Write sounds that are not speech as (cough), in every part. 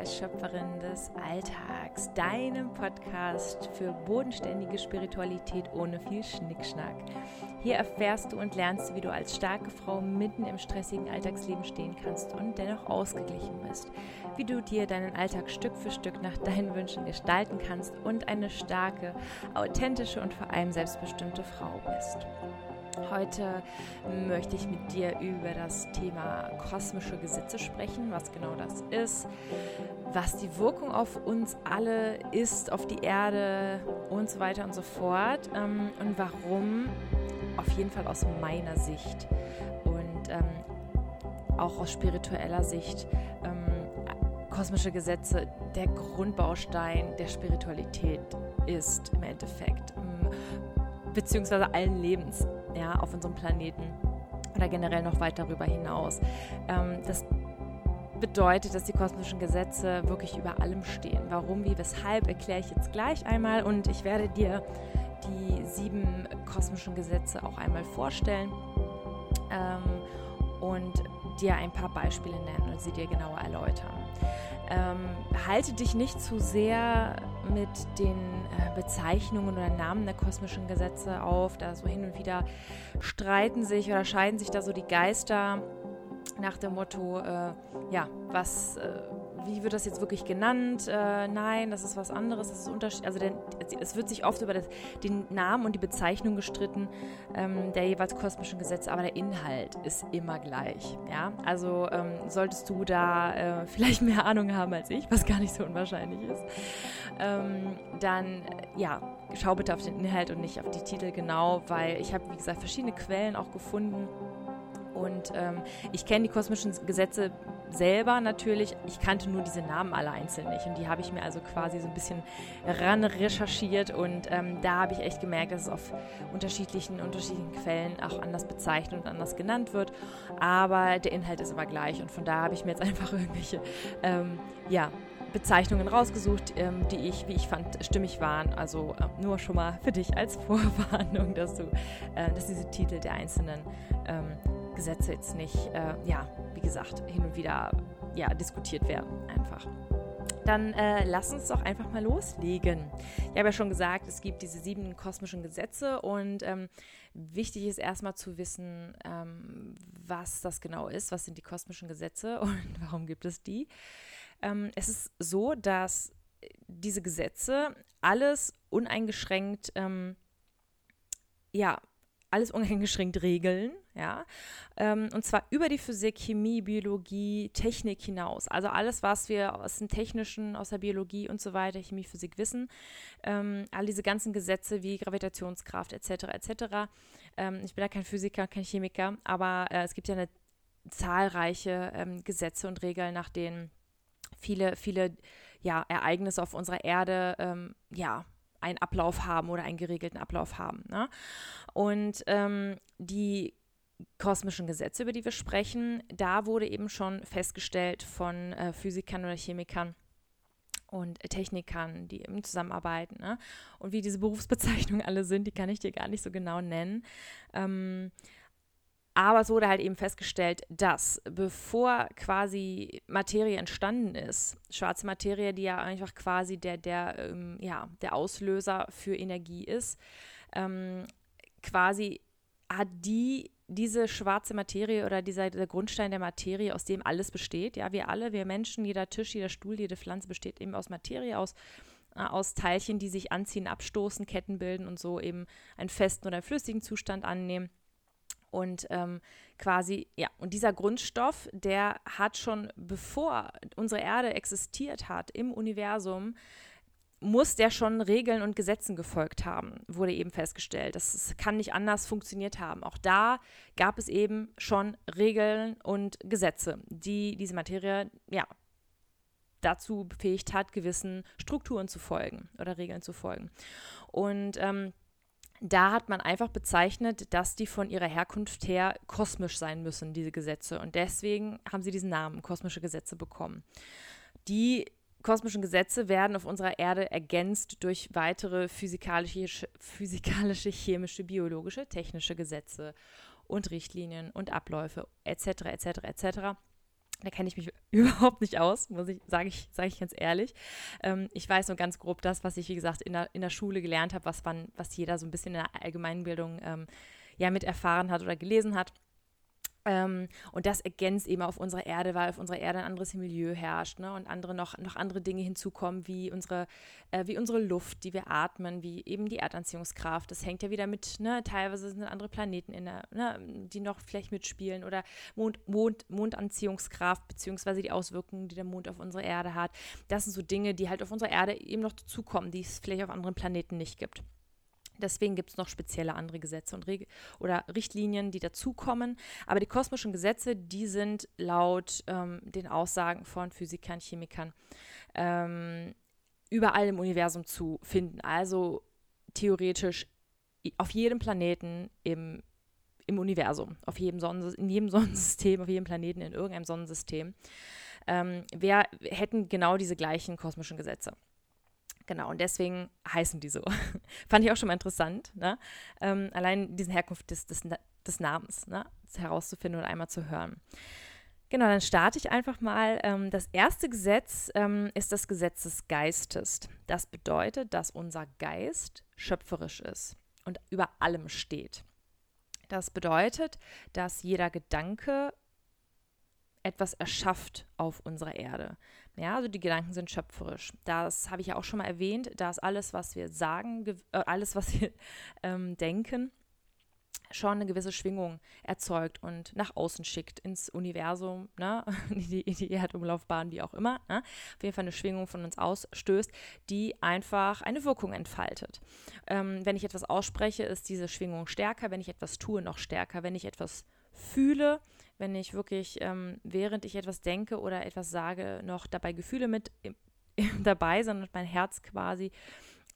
bei Schöpferin des Alltags, deinem Podcast für bodenständige Spiritualität ohne viel Schnickschnack. Hier erfährst du und lernst wie du als starke Frau mitten im stressigen Alltagsleben stehen kannst und dennoch ausgeglichen bist, wie du dir deinen Alltag Stück für Stück nach deinen Wünschen gestalten kannst und eine starke, authentische und vor allem selbstbestimmte Frau bist. Heute möchte ich mit dir über das Thema kosmische Gesetze sprechen, was genau das ist, was die Wirkung auf uns alle ist, auf die Erde und so weiter und so fort ähm, und warum auf jeden Fall aus meiner Sicht und ähm, auch aus spiritueller Sicht ähm, kosmische Gesetze der Grundbaustein der Spiritualität ist im Endeffekt, beziehungsweise allen Lebens ja, auf unserem Planeten oder generell noch weit darüber hinaus. Ähm, das bedeutet, dass die kosmischen Gesetze wirklich über allem stehen. Warum, wie, weshalb, erkläre ich jetzt gleich einmal und ich werde dir die sieben kosmischen Gesetze auch einmal vorstellen ähm, und dir ein paar Beispiele nennen und sie dir genauer erläutern. Ähm, halte dich nicht zu sehr mit den äh, Bezeichnungen oder Namen der kosmischen Gesetze auf. Da so hin und wieder streiten sich oder scheiden sich da so die Geister nach dem Motto, äh, ja, was, äh, wie wird das jetzt wirklich genannt? Äh, nein, das ist was anderes, das ist. Also denn, es wird sich oft über das, den Namen und die Bezeichnung gestritten ähm, der jeweils kosmischen Gesetze, aber der Inhalt ist immer gleich. Ja, also ähm, solltest du da äh, vielleicht mehr Ahnung haben als ich, was gar nicht so unwahrscheinlich ist, ähm, dann ja, schau bitte auf den Inhalt und nicht auf die Titel genau, weil ich habe wie gesagt verschiedene Quellen auch gefunden und ähm, ich kenne die kosmischen Gesetze selber natürlich. Ich kannte nur diese Namen alle einzeln nicht. Und die habe ich mir also quasi so ein bisschen ran recherchiert. Und ähm, da habe ich echt gemerkt, dass es auf unterschiedlichen, unterschiedlichen Quellen auch anders bezeichnet und anders genannt wird. Aber der Inhalt ist immer gleich. Und von da habe ich mir jetzt (laughs) einfach irgendwelche, ähm, ja, Bezeichnungen rausgesucht, ähm, die ich, wie ich fand, stimmig waren. Also äh, nur schon mal für dich als (laughs) Vorwarnung, dass du, äh, dass diese Titel der einzelnen ähm, Gesetze jetzt nicht, äh, ja, wie gesagt, hin und wieder ja, diskutiert werden einfach. Dann äh, lass uns doch einfach mal loslegen. Ich habe ja schon gesagt, es gibt diese sieben kosmischen Gesetze und ähm, wichtig ist erstmal zu wissen, ähm, was das genau ist, was sind die kosmischen Gesetze (laughs) und warum gibt es die. Ähm, es ist so, dass diese Gesetze alles uneingeschränkt ähm, ja, alles uneingeschränkt regeln, ja, ähm, und zwar über die Physik, Chemie, Biologie, Technik hinaus. Also alles, was wir aus dem Technischen, aus der Biologie und so weiter, Chemie, Physik wissen, ähm, all diese ganzen Gesetze wie Gravitationskraft etc. etc. Ähm, ich bin ja kein Physiker, kein Chemiker, aber äh, es gibt ja eine zahlreiche Gesetze und Regeln, nach denen viele, viele ja, Ereignisse auf unserer Erde ähm, ja, einen Ablauf haben oder einen geregelten Ablauf haben. Ne? Und ähm, die kosmischen Gesetze, über die wir sprechen, da wurde eben schon festgestellt von äh, Physikern oder Chemikern und Technikern, die eben zusammenarbeiten. Ne? Und wie diese Berufsbezeichnungen alle sind, die kann ich dir gar nicht so genau nennen. Ähm, aber es wurde halt eben festgestellt, dass bevor quasi Materie entstanden ist, schwarze Materie, die ja einfach quasi der, der, ähm, ja, der Auslöser für Energie ist, ähm, quasi hat die diese schwarze Materie oder dieser der Grundstein der Materie, aus dem alles besteht, ja, wir alle, wir Menschen, jeder Tisch, jeder Stuhl, jede Pflanze besteht eben aus Materie, aus, äh, aus Teilchen, die sich anziehen, abstoßen, Ketten bilden und so eben einen festen oder einen flüssigen Zustand annehmen. Und ähm, quasi, ja, und dieser Grundstoff, der hat schon bevor unsere Erde existiert hat im Universum, muss der schon Regeln und Gesetzen gefolgt haben, wurde eben festgestellt. Das kann nicht anders funktioniert haben. Auch da gab es eben schon Regeln und Gesetze, die diese Materie, ja, dazu befähigt hat, gewissen Strukturen zu folgen oder Regeln zu folgen. Und ähm, da hat man einfach bezeichnet, dass die von ihrer Herkunft her kosmisch sein müssen, diese Gesetze. Und deswegen haben sie diesen Namen, kosmische Gesetze, bekommen. Die kosmischen Gesetze werden auf unserer Erde ergänzt durch weitere physikalische, physikalische, chemische, biologische, technische Gesetze und Richtlinien und Abläufe etc. etc. etc. Da kenne ich mich (laughs) überhaupt nicht aus, muss ich, sage ich, sage ich ganz ehrlich. Ähm, ich weiß nur ganz grob das, was ich, wie gesagt, in der, in der Schule gelernt habe, was, was jeder so ein bisschen in der Allgemeinbildung ähm, ja mit erfahren hat oder gelesen hat. Ähm, und das ergänzt eben auf unserer Erde, weil auf unserer Erde ein anderes Milieu herrscht ne? und andere noch, noch andere Dinge hinzukommen, wie unsere, äh, wie unsere Luft, die wir atmen, wie eben die Erdanziehungskraft. Das hängt ja wieder mit, ne? teilweise sind andere Planeten, in der, ne? die noch vielleicht mitspielen oder Mond, Mond, Mondanziehungskraft, beziehungsweise die Auswirkungen, die der Mond auf unsere Erde hat. Das sind so Dinge, die halt auf unserer Erde eben noch dazukommen, die es vielleicht auf anderen Planeten nicht gibt. Deswegen gibt es noch spezielle andere Gesetze und Reg oder Richtlinien, die dazukommen. Aber die kosmischen Gesetze, die sind laut ähm, den Aussagen von Physikern, Chemikern ähm, überall im Universum zu finden. Also theoretisch auf jedem Planeten im, im Universum, auf jedem in jedem (laughs) Sonnensystem, auf jedem Planeten, in irgendeinem Sonnensystem. Ähm, wir hätten genau diese gleichen kosmischen Gesetze. Genau, und deswegen heißen die so. (laughs) Fand ich auch schon mal interessant, ne? ähm, allein diesen Herkunft des, des, des Namens ne? herauszufinden und einmal zu hören. Genau, dann starte ich einfach mal. Ähm, das erste Gesetz ähm, ist das Gesetz des Geistes. Das bedeutet, dass unser Geist schöpferisch ist und über allem steht. Das bedeutet, dass jeder Gedanke etwas erschafft auf unserer Erde. Ja, also die Gedanken sind schöpferisch. Das habe ich ja auch schon mal erwähnt, dass alles, was wir sagen, äh, alles, was wir (laughs) ähm, denken, schon eine gewisse Schwingung erzeugt und nach außen schickt ins Universum, ne? (laughs) die, die Erdumlaufbahn, wie auch immer. Ne? Auf jeden Fall eine Schwingung von uns ausstößt, die einfach eine Wirkung entfaltet. Ähm, wenn ich etwas ausspreche, ist diese Schwingung stärker. Wenn ich etwas tue, noch stärker. Wenn ich etwas fühle, wenn ich wirklich, ähm, während ich etwas denke oder etwas sage, noch dabei Gefühle mit im, (laughs) dabei sind mein Herz quasi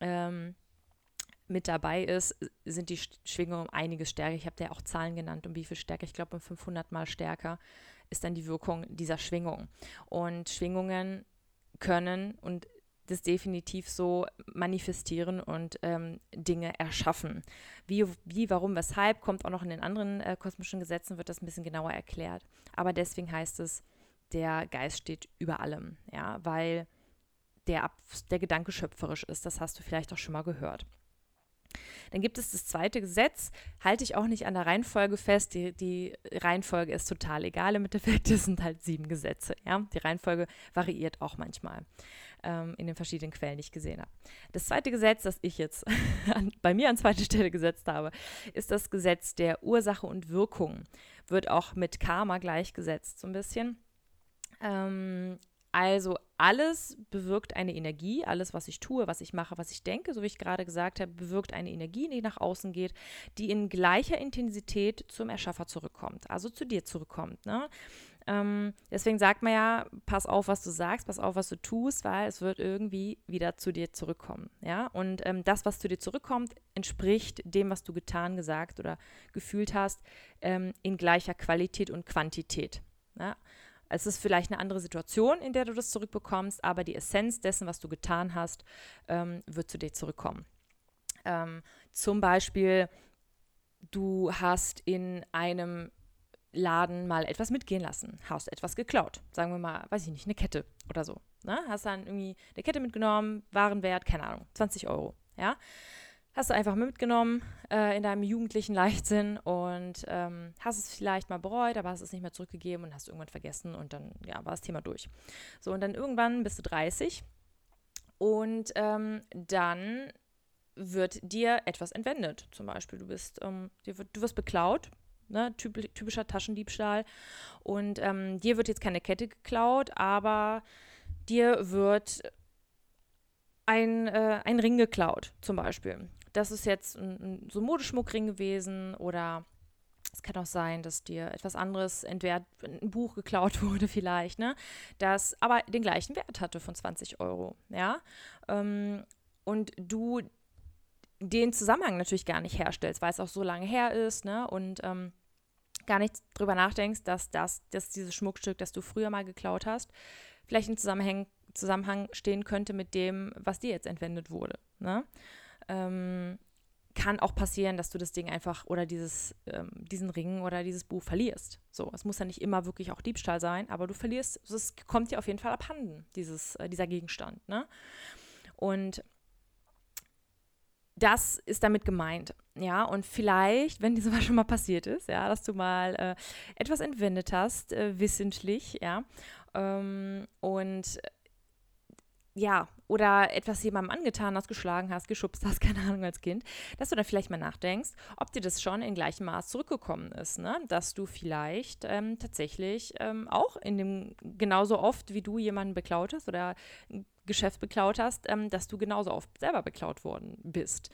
ähm, mit dabei ist, sind die Schwingungen um einiges stärker. Ich habe dir auch Zahlen genannt, um wie viel stärker. Ich glaube, um 500 Mal stärker ist dann die Wirkung dieser Schwingung. Und Schwingungen können und das definitiv so manifestieren und ähm, Dinge erschaffen. Wie, wie, warum, weshalb, kommt auch noch in den anderen äh, kosmischen Gesetzen, wird das ein bisschen genauer erklärt. Aber deswegen heißt es, der Geist steht über allem, ja, weil der, der Gedanke schöpferisch ist. Das hast du vielleicht auch schon mal gehört. Dann gibt es das zweite Gesetz, halte ich auch nicht an der Reihenfolge fest. Die, die Reihenfolge ist total egal im Endeffekt. (laughs) Sind halt sieben Gesetze. Ja? Die Reihenfolge variiert auch manchmal ähm, in den verschiedenen Quellen, ich gesehen habe. Das zweite Gesetz, das ich jetzt (laughs) an, bei mir an zweite Stelle gesetzt habe, ist das Gesetz der Ursache und Wirkung. Wird auch mit Karma gleichgesetzt, so ein bisschen. Ähm, also alles bewirkt eine Energie, alles, was ich tue, was ich mache, was ich denke, so wie ich gerade gesagt habe, bewirkt eine Energie, die nach außen geht, die in gleicher Intensität zum Erschaffer zurückkommt, also zu dir zurückkommt. Ne? Ähm, deswegen sagt man ja, pass auf, was du sagst, pass auf, was du tust, weil es wird irgendwie wieder zu dir zurückkommen. Ja? Und ähm, das, was zu dir zurückkommt, entspricht dem, was du getan, gesagt oder gefühlt hast, ähm, in gleicher Qualität und Quantität. Ja? Es ist vielleicht eine andere Situation, in der du das zurückbekommst, aber die Essenz dessen, was du getan hast, ähm, wird zu dir zurückkommen. Ähm, zum Beispiel, du hast in einem Laden mal etwas mitgehen lassen, hast etwas geklaut. Sagen wir mal, weiß ich nicht, eine Kette oder so. Ne? Hast dann irgendwie eine Kette mitgenommen, Warenwert, keine Ahnung, 20 Euro. Ja? Hast du einfach mitgenommen äh, in deinem jugendlichen Leichtsinn und ähm, hast es vielleicht mal bereut, aber hast es nicht mehr zurückgegeben und hast irgendwann vergessen und dann ja, war das Thema durch. So, und dann irgendwann bist du 30 und ähm, dann wird dir etwas entwendet. Zum Beispiel, du bist, ähm, du wirst beklaut, ne, typischer Taschendiebstahl. Und ähm, dir wird jetzt keine Kette geklaut, aber dir wird ein, äh, ein Ring geklaut, zum Beispiel. Das ist jetzt ein, ein, so ein Modeschmuckring gewesen oder es kann auch sein, dass dir etwas anderes, entweder ein Buch geklaut (laughs) wurde vielleicht, ne, das aber den gleichen Wert hatte von 20 Euro, ja. Ähm, und du den Zusammenhang natürlich gar nicht herstellst, weil es auch so lange her ist, ne? Und ähm, gar nicht drüber nachdenkst, dass das, dass dieses Schmuckstück, das du früher mal geklaut hast, vielleicht in Zusammenhang, Zusammenhang stehen könnte mit dem, was dir jetzt entwendet wurde. Ne? Ähm, kann auch passieren, dass du das Ding einfach oder dieses, ähm, diesen Ring oder dieses Buch verlierst. So, es muss ja nicht immer wirklich auch Diebstahl sein, aber du verlierst, es kommt dir auf jeden Fall abhanden, dieses, äh, dieser Gegenstand. Ne? Und das ist damit gemeint. Ja, und vielleicht, wenn dir sowas (laughs) schon mal passiert ist, ja, dass du mal äh, etwas entwendet hast, äh, wissentlich, ja, ähm, und ja, oder etwas jemandem angetan hast, geschlagen hast, geschubst hast, (laughs) keine Ahnung, als Kind, dass du dann vielleicht mal nachdenkst, ob dir das schon in gleichem Maß zurückgekommen ist, ne? Dass du vielleicht ähm, tatsächlich ähm, auch in dem, genauso oft wie du jemanden beklaut hast oder Geschäft beklaut hast, ähm, dass du genauso oft selber beklaut worden bist.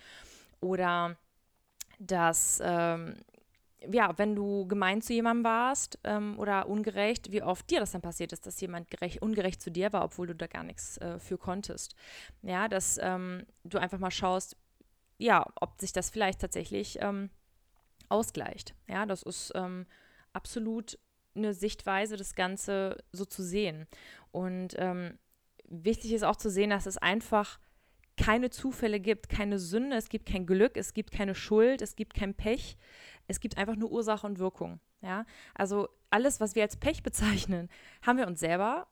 Oder dass ähm, ja, wenn du gemein zu jemandem warst ähm, oder ungerecht, wie oft dir das dann passiert ist, dass jemand gerecht, ungerecht zu dir war, obwohl du da gar nichts äh, für konntest. Ja, dass ähm, du einfach mal schaust, ja, ob sich das vielleicht tatsächlich ähm, ausgleicht. Ja, das ist ähm, absolut eine Sichtweise, das Ganze so zu sehen. Und ähm, wichtig ist auch zu sehen, dass es einfach keine Zufälle gibt, keine Sünde, es gibt kein Glück, es gibt keine Schuld, es gibt kein Pech. Es gibt einfach nur Ursache und Wirkung. Ja, also alles, was wir als Pech bezeichnen, haben wir uns selber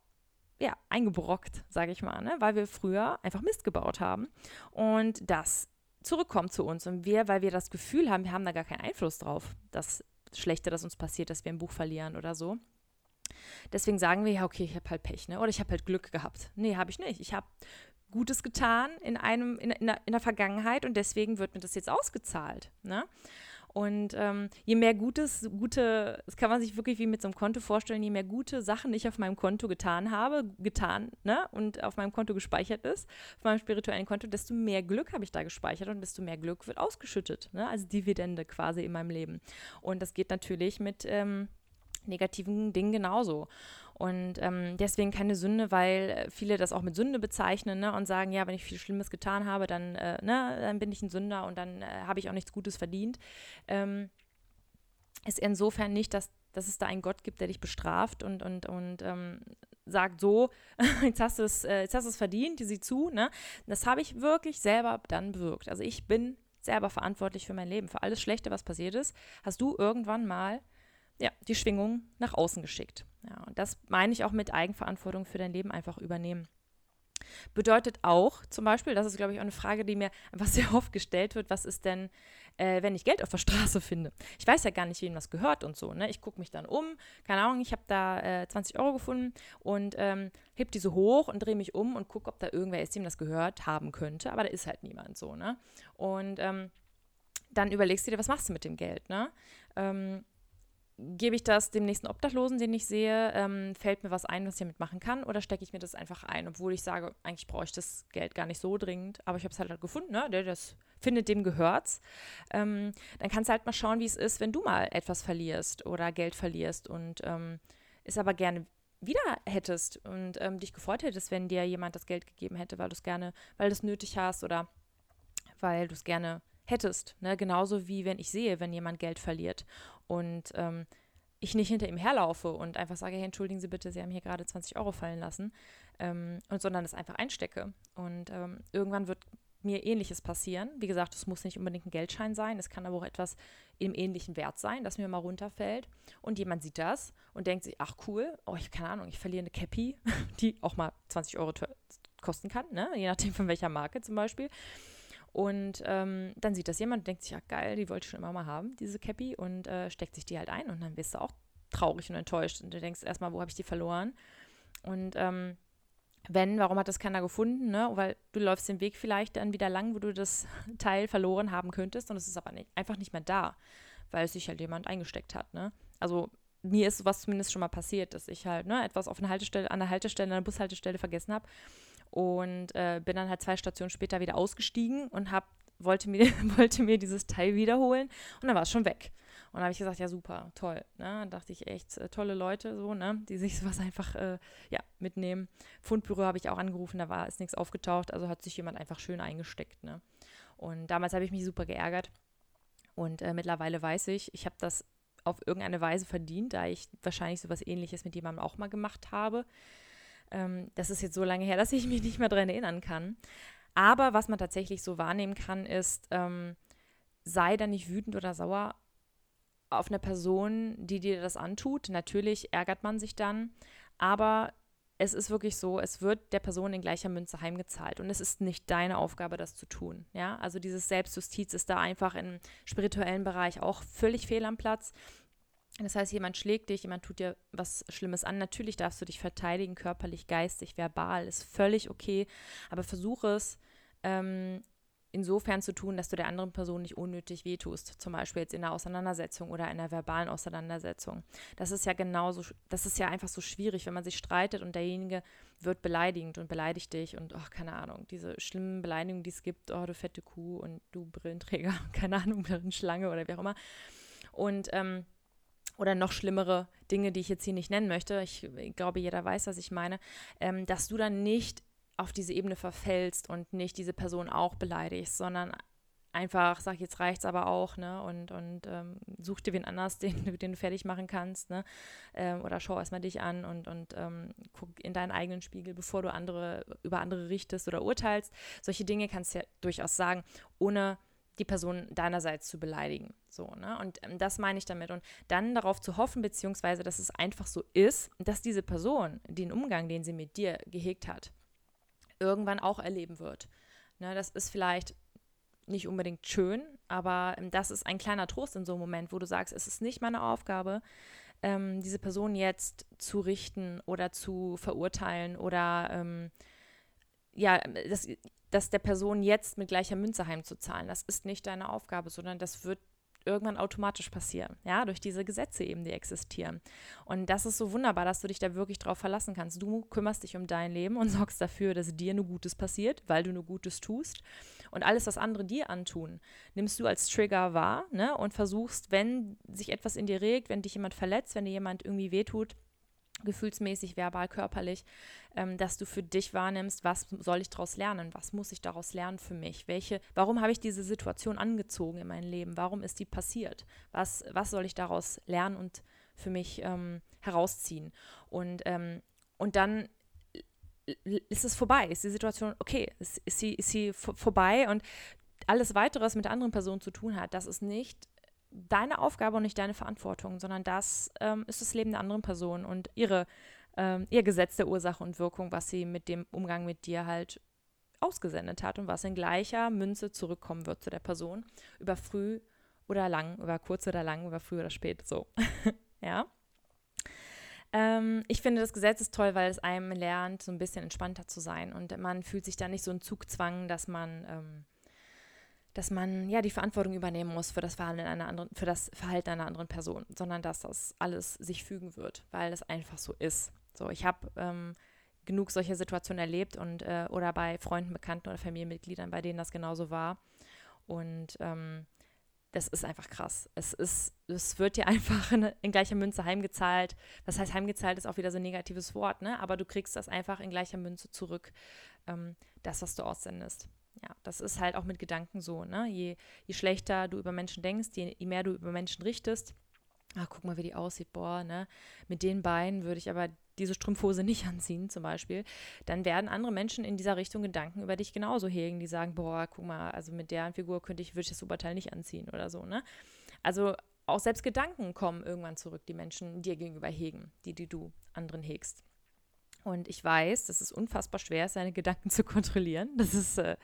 ja, eingebrockt, sage ich mal, ne? weil wir früher einfach Mist gebaut haben. Und das zurückkommt zu uns. Und wir, weil wir das Gefühl haben, wir haben da gar keinen Einfluss drauf, das Schlechte, das uns passiert, dass wir ein Buch verlieren oder so. Deswegen sagen wir ja, okay, ich habe halt Pech, ne? Oder ich habe halt Glück gehabt. Nee, habe ich nicht. Ich habe Gutes getan in einem, in, in, der, in der Vergangenheit und deswegen wird mir das jetzt ausgezahlt. Ne? Und ähm, je mehr Gutes, gute, das kann man sich wirklich wie mit so einem Konto vorstellen, je mehr gute Sachen ich auf meinem Konto getan habe, getan, ne, und auf meinem Konto gespeichert ist, auf meinem spirituellen Konto, desto mehr Glück habe ich da gespeichert und desto mehr Glück wird ausgeschüttet, ne, also Dividende quasi in meinem Leben. Und das geht natürlich mit ähm, negativen Dingen genauso. Und ähm, deswegen keine Sünde, weil äh, viele das auch mit Sünde bezeichnen ne, und sagen, ja, wenn ich viel Schlimmes getan habe, dann, äh, ne, dann bin ich ein Sünder und dann äh, habe ich auch nichts Gutes verdient. Ähm, ist insofern nicht, dass, dass es da einen Gott gibt, der dich bestraft und, und, und ähm, sagt so, (laughs) jetzt hast du es, äh, jetzt hast du es verdient, die sieh zu. Ne? Das habe ich wirklich selber dann bewirkt. Also ich bin selber verantwortlich für mein Leben. Für alles Schlechte, was passiert ist, hast du irgendwann mal ja, die Schwingung nach außen geschickt. Ja, und das meine ich auch mit Eigenverantwortung für dein Leben einfach übernehmen. Bedeutet auch zum Beispiel, das ist, glaube ich, auch eine Frage, die mir einfach (laughs) sehr oft gestellt wird, was ist denn, äh, wenn ich Geld auf der Straße finde? Ich weiß ja gar nicht, wem das gehört und so. Ne? Ich gucke mich dann um, keine Ahnung, ich habe da äh, 20 Euro gefunden und ähm, heb die so hoch und drehe mich um und gucke, ob da irgendwer ist, dem das gehört haben könnte. Aber da ist halt niemand so. Ne? Und ähm, dann überlegst du dir, was machst du mit dem Geld? Ne? Ähm, gebe ich das dem nächsten Obdachlosen, den ich sehe, ähm, fällt mir was ein, was ich damit machen kann, oder stecke ich mir das einfach ein, obwohl ich sage, eigentlich brauche ich das Geld gar nicht so dringend, aber ich habe es halt, halt gefunden, ne? der das findet, dem gehört's. Ähm, dann kannst du halt mal schauen, wie es ist, wenn du mal etwas verlierst oder Geld verlierst und ähm, es aber gerne wieder hättest und ähm, dich gefreut hättest, wenn dir jemand das Geld gegeben hätte, weil du es gerne, weil du es nötig hast oder weil du es gerne hättest. Ne? Genauso wie wenn ich sehe, wenn jemand Geld verliert und ähm, ich nicht hinter ihm herlaufe und einfach sage, hey, entschuldigen Sie bitte, Sie haben hier gerade 20 Euro fallen lassen, ähm, und sondern es einfach einstecke. Und ähm, irgendwann wird mir ähnliches passieren. Wie gesagt, es muss nicht unbedingt ein Geldschein sein, es kann aber auch etwas im ähnlichen Wert sein, das mir mal runterfällt und jemand sieht das und denkt sich, ach cool, oh, ich keine Ahnung, ich verliere eine Cappy, (laughs) die auch mal 20 Euro kosten kann, ne? je nachdem von welcher Marke zum Beispiel. Und ähm, dann sieht das jemand und denkt sich, ja geil, die wollte ich schon immer mal haben, diese Cappy, und äh, steckt sich die halt ein und dann bist du auch traurig und enttäuscht und du denkst erstmal, wo habe ich die verloren? Und ähm, wenn, warum hat das keiner gefunden? Ne? Weil du läufst den Weg vielleicht dann wieder lang, wo du das (laughs) Teil verloren haben könntest und es ist aber nicht, einfach nicht mehr da, weil es sich halt jemand eingesteckt hat. Ne? Also mir ist sowas zumindest schon mal passiert, dass ich halt ne, etwas auf einer Haltestelle, an der Haltestelle, an der Bushaltestelle vergessen habe und äh, bin dann halt zwei Stationen später wieder ausgestiegen und hab, wollte, mir, (laughs) wollte mir dieses Teil wiederholen und dann war es schon weg. Und dann habe ich gesagt, ja super, toll. Ne? Dachte ich echt, äh, tolle Leute, so, ne, die sich (laughs) sowas einfach äh, ja, mitnehmen. Fundbüro habe ich auch angerufen, da war ist nichts aufgetaucht, also hat sich jemand einfach schön eingesteckt. Ne? Und damals habe ich mich super geärgert. Und äh, mittlerweile weiß ich, ich habe das auf irgendeine Weise verdient, da ich wahrscheinlich sowas ähnliches mit jemandem auch mal gemacht habe. Ähm, das ist jetzt so lange her, dass ich mich nicht mehr daran erinnern kann. Aber was man tatsächlich so wahrnehmen kann, ist, ähm, sei dann nicht wütend oder sauer auf eine Person, die dir das antut. Natürlich ärgert man sich dann, aber es ist wirklich so, es wird der Person in gleicher Münze heimgezahlt und es ist nicht deine Aufgabe, das zu tun. Ja, also dieses Selbstjustiz ist da einfach im spirituellen Bereich auch völlig fehl am Platz. Das heißt, jemand schlägt dich, jemand tut dir was Schlimmes an. Natürlich darfst du dich verteidigen, körperlich, geistig, verbal, ist völlig okay. Aber versuche es ähm, insofern zu tun, dass du der anderen Person nicht unnötig wehtust. Zum Beispiel jetzt in einer Auseinandersetzung oder einer verbalen Auseinandersetzung. Das ist ja genauso, das ist ja einfach so schwierig, wenn man sich streitet und derjenige wird beleidigend und beleidigt dich und, ach, keine Ahnung, diese schlimmen Beleidigungen, die es gibt, oh, du fette Kuh und du Brillenträger, (laughs) keine Ahnung, Schlange oder wie auch immer. Und, ähm, oder noch schlimmere Dinge, die ich jetzt hier nicht nennen möchte, ich, glaube, jeder weiß, was ich meine, ähm, dass du dann nicht auf diese Ebene verfällst und nicht diese Person auch beleidigst, sondern einfach sag, jetzt reicht's aber auch, ne? Und, und ähm, such dir wen anders, (laughs) den, den du fertig machen kannst, ne? Ähm, oder schau erstmal dich an und, und ähm, guck in deinen eigenen Spiegel, bevor du andere über andere richtest oder urteilst. Solche Dinge kannst du ja durchaus sagen, ohne die Person deinerseits zu beleidigen. So, ne? Und ähm, das meine ich damit. Und dann darauf zu hoffen, beziehungsweise, dass es einfach so ist, dass diese Person den Umgang, den sie mit dir gehegt hat, irgendwann auch erleben wird. Ne? Das ist vielleicht nicht unbedingt schön, aber ähm, das ist ein kleiner Trost in so einem Moment, wo du sagst, es ist nicht meine Aufgabe, ähm, diese Person jetzt zu richten oder zu verurteilen oder ähm, ja, das, das der Person jetzt mit gleicher Münze heimzuzahlen. Das ist nicht deine Aufgabe, sondern das wird irgendwann automatisch passieren, ja, durch diese Gesetze eben, die existieren. Und das ist so wunderbar, dass du dich da wirklich drauf verlassen kannst. Du kümmerst dich um dein Leben und (laughs) sorgst dafür, dass dir nur Gutes passiert, weil du nur Gutes tust. Und alles, was andere dir antun, nimmst du als Trigger wahr ne? und versuchst, wenn sich etwas in dir regt, wenn dich jemand verletzt, wenn dir jemand irgendwie wehtut, gefühlsmäßig, verbal, körperlich, ähm, dass du für dich wahrnimmst, was soll ich daraus lernen, was muss ich daraus lernen für mich, welche, warum habe ich diese Situation angezogen in mein Leben, warum ist die passiert, was, was soll ich daraus lernen und für mich ähm, herausziehen? Und, ähm, und dann ist es vorbei, ist die Situation okay, ist, ist sie, ist sie vorbei und alles weitere, was mit der anderen Person zu tun hat, das ist nicht deine Aufgabe und nicht deine Verantwortung, sondern das ähm, ist das Leben der anderen Person und ihre, ähm, ihr Gesetz der Ursache und Wirkung, was sie mit dem Umgang mit dir halt ausgesendet hat und was in gleicher Münze zurückkommen wird zu der Person über früh oder lang, über kurz oder lang, über früh oder spät, so. (laughs) ja. Ähm, ich finde, das Gesetz ist toll, weil es einem lernt, so ein bisschen entspannter zu sein und man fühlt sich da nicht so in Zugzwang, dass man ähm, dass man ja die Verantwortung übernehmen muss für das Verhalten einer anderen, für das Verhalten einer anderen Person, sondern dass das alles sich fügen wird, weil es einfach so ist. So, ich habe ähm, genug solche Situationen erlebt und äh, oder bei Freunden, Bekannten oder Familienmitgliedern, bei denen das genauso war. Und ähm, das ist einfach krass. Es ist, es wird dir (laughs) einfach in, in, gleicher Münze heimgezahlt. Was heißt heimgezahlt, ist auch wieder so ein negatives Wort, ne? Aber du kriegst das einfach in gleicher Münze zurück, ähm, das, was du aussendest ja, das ist halt auch mit Gedanken so, ne? Je, je schlechter du über Menschen denkst, je, je mehr du über Menschen richtest, ach, guck mal, wie die aussieht, boah, ne? Mit den Beinen würde ich aber diese Strumpfhose nicht (laughs) anziehen, zum Beispiel, dann werden andere Menschen in dieser Richtung Gedanken über dich genauso hegen, die sagen, boah, guck mal, also mit der Figur könnte ich, würde ich das Oberteil nicht anziehen oder so, ne? Also auch selbst Gedanken kommen irgendwann zurück, die Menschen dir gegenüber hegen, die, die du anderen hegst. Und ich weiß, dass es unfassbar schwer ist, seine Gedanken (laughs) zu kontrollieren. Das ist, äh,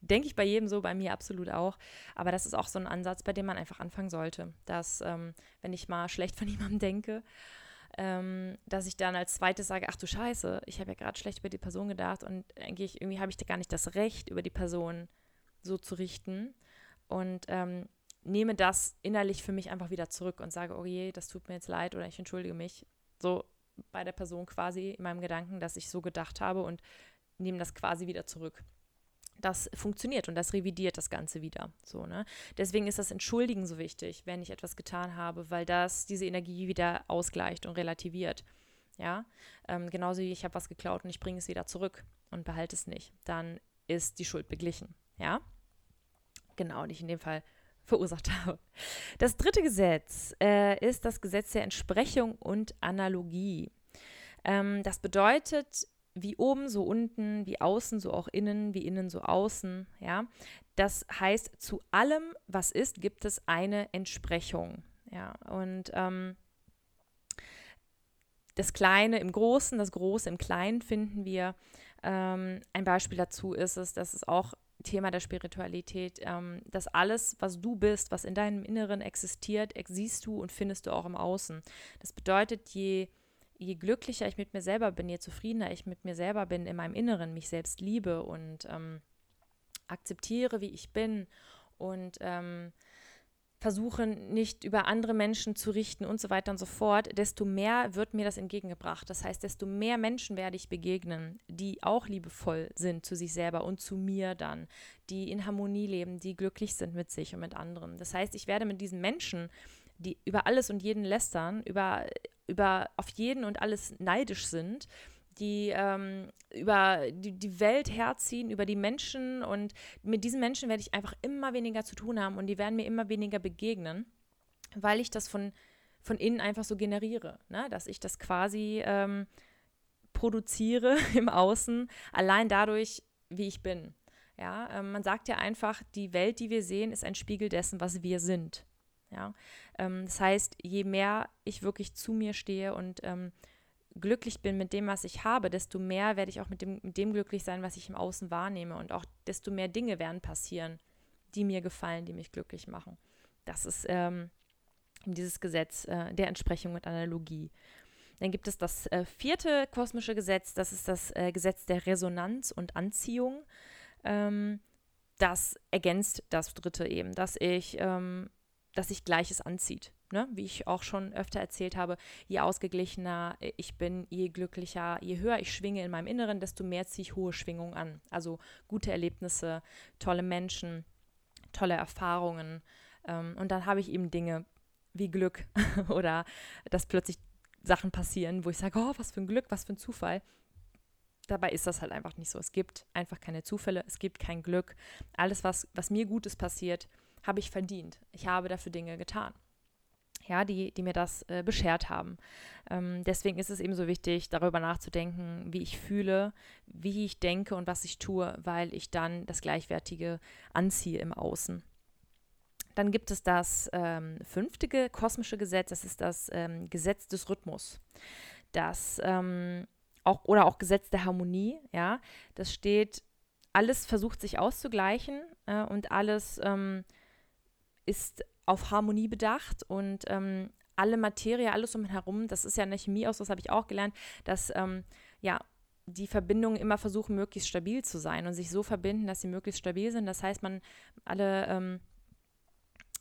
denke ich, bei jedem so, bei mir absolut auch. Aber das ist auch so ein Ansatz, bei dem man einfach anfangen sollte. Dass, ähm, wenn ich mal schlecht von (laughs) jemandem denke, ähm, dass ich dann als zweites sage, ach du Scheiße, ich habe ja gerade schlecht über die Person gedacht und eigentlich irgendwie habe ich da gar nicht das Recht, über die Person so zu richten. Und ähm, nehme das innerlich für mich einfach wieder zurück und sage, oh je, das tut mir jetzt leid oder ich entschuldige mich. So bei der Person quasi in meinem Gedanken, dass ich so gedacht habe und nehme das quasi wieder zurück. Das funktioniert und das revidiert das Ganze wieder. So, ne? Deswegen ist das Entschuldigen so wichtig, wenn ich etwas getan habe, weil das diese Energie wieder ausgleicht und relativiert. Ja, ähm, genauso wie ich habe was geklaut und ich bringe es wieder zurück und behalte es nicht. Dann ist die Schuld beglichen. Ja, genau, und ich in dem Fall verursacht (laughs) habe. Das dritte Gesetz äh, ist das Gesetz der Entsprechung und Analogie. Ähm, das bedeutet, wie oben, so unten, wie außen, so auch innen, wie innen, so außen. Ja, das heißt, zu allem, was ist, gibt es eine Entsprechung. Ja, und ähm, das Kleine im Großen, das Große im Kleinen finden wir. Ähm, ein Beispiel dazu ist es, dass es auch Thema der Spiritualität, ähm, dass alles, was du bist, was in deinem Inneren existiert, siehst du und findest du auch im Außen. Das bedeutet, je, je glücklicher ich mit mir selber bin, je zufriedener ich mit mir selber bin, in meinem Inneren mich selbst liebe und ähm, akzeptiere, wie ich bin und ähm, versuchen, nicht über andere Menschen zu richten und so weiter und so fort, desto mehr wird mir das entgegengebracht. Das heißt, desto mehr Menschen werde ich begegnen, die auch liebevoll sind zu sich selber und zu mir dann, die in Harmonie leben, die glücklich sind mit sich und mit anderen. Das heißt, ich werde mit diesen Menschen, die über alles und jeden lästern, über, über auf jeden und alles neidisch sind, die ähm, über die, die Welt herziehen, über die Menschen und mit diesen Menschen werde ich einfach immer weniger zu tun haben und die werden mir immer weniger begegnen, weil ich das von, von innen einfach so generiere, ne? dass ich das quasi ähm, produziere (laughs) im Außen, allein dadurch, wie ich bin. Ja, ähm, man sagt ja einfach, die Welt, die wir sehen, ist ein Spiegel dessen, was wir sind. Ja, ähm, das heißt, je mehr ich wirklich zu mir stehe und ähm, glücklich bin mit dem, was ich habe, desto mehr werde ich auch mit dem, mit dem glücklich sein, was ich im Außen wahrnehme. Und auch desto mehr Dinge werden passieren, die mir gefallen, die mich glücklich machen. Das ist ähm, dieses Gesetz äh, der Entsprechung mit Analogie. Dann gibt es das äh, vierte kosmische Gesetz, das ist das äh, Gesetz der Resonanz und Anziehung. Ähm, das ergänzt das dritte eben, dass ich, ähm, dass sich Gleiches anzieht ne, wie ich auch schon öfter erzählt habe, je ausgeglichener ich bin, je glücklicher, je höher ich schwinge in meinem Inneren, desto mehr ziehe ich hohe Schwingungen an. Also gute Erlebnisse, tolle Menschen, tolle Erfahrungen. Ähm, und dann habe ich eben Dinge wie Glück (laughs) oder dass plötzlich Sachen passieren, wo ich sage, oh, was für ein Glück, was für ein Zufall. Dabei ist das halt einfach nicht so. Es gibt einfach keine Zufälle, es gibt kein Glück. Alles, was, was mir Gutes passiert, habe ich verdient. Ich habe dafür Dinge getan ja, die, die mir das äh, beschert haben. Ähm, deswegen ist es eben so wichtig, darüber nachzudenken, wie ich fühle, wie ich denke und was ich tue, weil ich dann das Gleichwertige anziehe im Außen. Dann gibt es das ähm, fünfte kosmische Gesetz, das ist das ähm, Gesetz des Rhythmus. Das ähm, auch, oder auch Gesetz der Harmonie, ja, das steht, alles versucht sich auszugleichen äh, und alles ähm, ist auf Harmonie bedacht und ähm, alle Materie, alles um herum, das ist ja in der Chemie aus, das habe ich auch gelernt, dass ähm, ja die Verbindungen immer versuchen, möglichst stabil zu sein und sich so verbinden, dass sie möglichst stabil sind. Das heißt, man alle, ähm,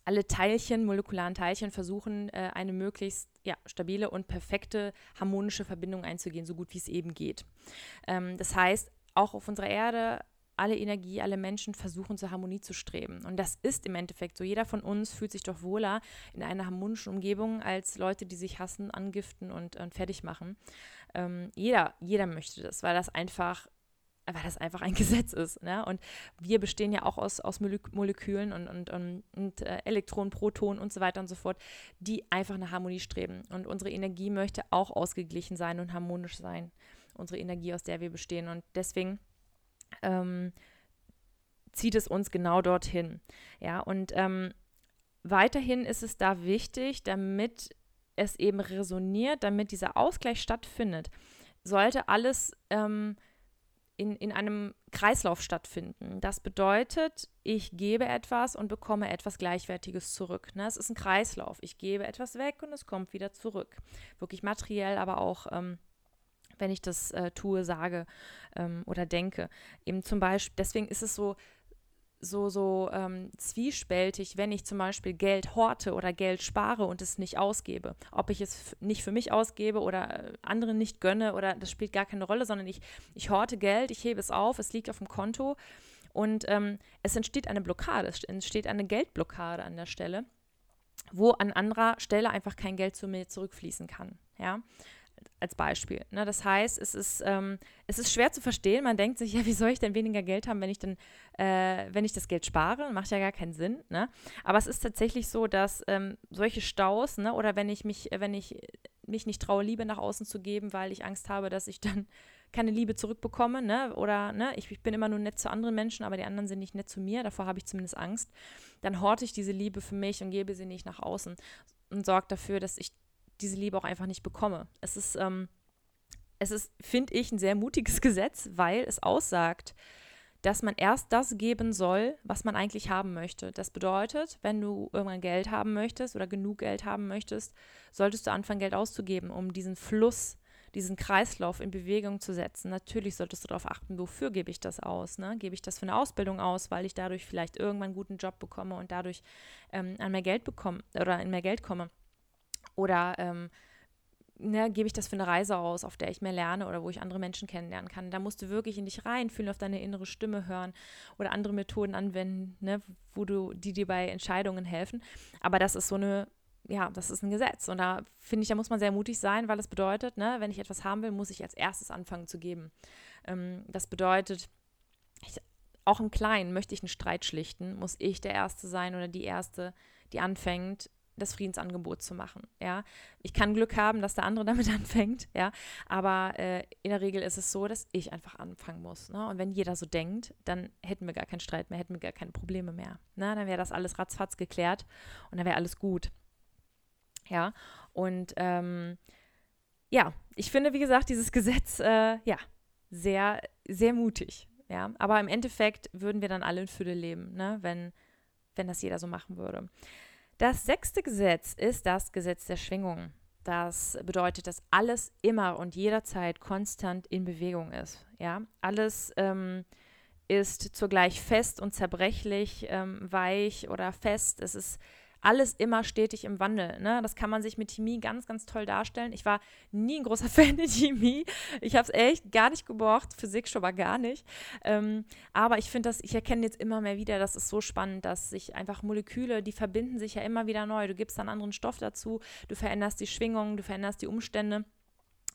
alle Teilchen, molekularen Teilchen versuchen, äh, eine möglichst ja, stabile und perfekte harmonische Verbindung einzugehen, so gut wie es eben geht. Ähm, das heißt, auch auf unserer Erde alle Energie, alle Menschen versuchen zur Harmonie zu streben. Und das ist im Endeffekt so. Jeder von uns fühlt sich doch wohler in einer harmonischen Umgebung als Leute, die sich hassen, angiften und, und fertig machen. Ähm, jeder, jeder möchte das, weil das einfach weil das einfach ein (laughs) Gesetz ist. Ne? Und wir bestehen ja auch aus, aus Molekülen und, und, und, und äh, Elektronen, Protonen und so weiter und so fort, die einfach nach Harmonie streben. Und unsere Energie möchte auch ausgeglichen sein und harmonisch sein. Unsere Energie, aus der wir bestehen. Und deswegen ähm, zieht es uns genau dorthin. Ja, und ähm, weiterhin ist es da wichtig, damit es eben resoniert, damit dieser Ausgleich stattfindet, sollte alles ähm, in, in einem Kreislauf stattfinden. Das bedeutet, ich gebe etwas und bekomme etwas Gleichwertiges zurück. Ne? Es ist ein Kreislauf. Ich gebe etwas weg und es kommt wieder zurück. Wirklich materiell, aber auch ähm, wenn ich das äh, tue, sage ähm, oder denke. Eben zum Beispiel, deswegen ist es so, so, so ähm, zwiespältig, wenn ich zum Beispiel Geld horte oder Geld spare und es nicht ausgebe. Ob ich es nicht für mich ausgebe oder äh, anderen nicht gönne oder das spielt gar keine Rolle, sondern ich, ich horte Geld, ich hebe es auf, es liegt auf dem Konto und ähm, es entsteht eine Blockade, es entsteht eine Geldblockade an der Stelle, wo an anderer Stelle einfach kein Geld zu mir zurückfließen kann. Ja, als Beispiel. Ne? Das heißt, es ist, ähm, es ist schwer zu verstehen. Man denkt sich, ja, wie soll ich denn weniger Geld haben, wenn ich dann, äh, wenn ich das Geld spare? Macht ja gar keinen Sinn. Ne? Aber es ist tatsächlich so, dass ähm, solche Staus, ne, oder wenn ich mich, wenn ich mich nicht traue, Liebe nach außen zu geben, weil ich Angst habe, dass ich dann (laughs) keine Liebe zurückbekomme, ne? Oder ne, ich, ich bin immer nur nett zu anderen Menschen, aber die anderen sind nicht nett zu mir, davor habe ich zumindest Angst, dann horte ich diese Liebe für mich und gebe sie nicht nach außen und sorge dafür, dass ich diese Liebe auch einfach nicht bekomme. Es ist, ähm, es ist, finde ich, ein sehr mutiges (laughs) Gesetz, weil es aussagt, dass man erst das geben soll, was man eigentlich haben möchte. Das bedeutet, wenn du irgendwann Geld haben möchtest oder genug Geld haben möchtest, solltest du anfangen, Geld auszugeben, um diesen Fluss, diesen Kreislauf in Bewegung zu setzen. Natürlich solltest du darauf achten, wofür gebe ich das aus? Ne? Gebe ich das für eine Ausbildung aus, weil ich dadurch vielleicht irgendwann einen guten Job bekomme und dadurch ähm, an mehr Geld bekomme oder in mehr Geld komme? Oder ähm, ne, gebe ich das für eine Reise aus, auf der ich mehr lerne oder wo ich andere Menschen kennenlernen kann. Da musst du wirklich in dich reinfühlen, auf deine innere Stimme hören oder andere Methoden anwenden, ne, wo du, die dir bei Entscheidungen helfen. Aber das ist so eine, ja, das ist ein Gesetz. Und da finde ich, da muss man sehr mutig sein, weil das bedeutet, ne, wenn ich etwas haben will, muss ich als erstes anfangen zu geben. Ähm, das bedeutet, ich, auch im Kleinen möchte ich einen Streit schlichten, muss ich der Erste sein oder die Erste, die anfängt, das Friedensangebot zu machen. Ja, ich kann Glück haben, dass der andere (laughs) damit anfängt. Ja, aber äh, in der Regel ist es so, dass ich einfach anfangen muss. Ne? Und wenn jeder so denkt, dann hätten wir gar keinen Streit mehr, hätten wir gar keine Probleme mehr. Ne? Dann wäre das alles ratzfatz geklärt und dann wäre alles gut. Ja, und ähm, ja, ich finde, wie gesagt, dieses Gesetz, äh, ja, sehr, sehr mutig. Ja, aber im Endeffekt würden wir dann alle in Fülle leben, ne? wenn, wenn das jeder so machen würde. Das sechste Gesetz ist das Gesetz der Schwingung. Das bedeutet, dass alles immer und jederzeit konstant in Bewegung ist. Ja, alles ähm, ist zugleich fest und zerbrechlich, ähm, weich oder fest. Es ist alles immer stetig im Wandel. Ne? Das kann man sich mit Chemie ganz, ganz toll darstellen. Ich war nie ein großer (laughs) Fan der Chemie. Ich habe es echt gar nicht gebraucht, Physik schon mal gar nicht. Ähm, aber ich finde das, ich erkenne jetzt immer mehr wieder, das ist so spannend, dass sich einfach Moleküle, die verbinden sich ja immer wieder neu. Du gibst einen anderen Stoff dazu, du veränderst die Schwingung, du veränderst die Umstände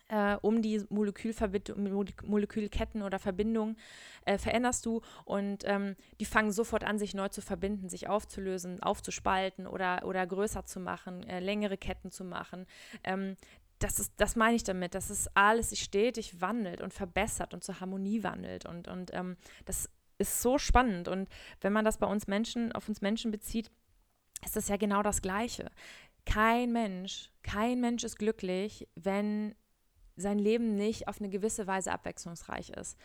äh, um die Molekülketten oder Verbindungen äh, veränderst du und ähm, die fangen sofort an, sich neu zu verbinden, sich aufzulösen, aufzuspalten oder, oder größer zu machen, äh, längere Ketten zu machen. Ähm, das, ist, das meine ich damit, dass es alles sich stetig wandelt und verbessert und zur Harmonie wandelt. Und, und ähm, das ist so spannend. Und wenn man das bei uns Menschen, auf uns Menschen bezieht, ist das ja genau das Gleiche. Kein Mensch, kein Mensch ist glücklich, wenn sein Leben nicht auf eine gewisse Weise abwechslungsreich ist.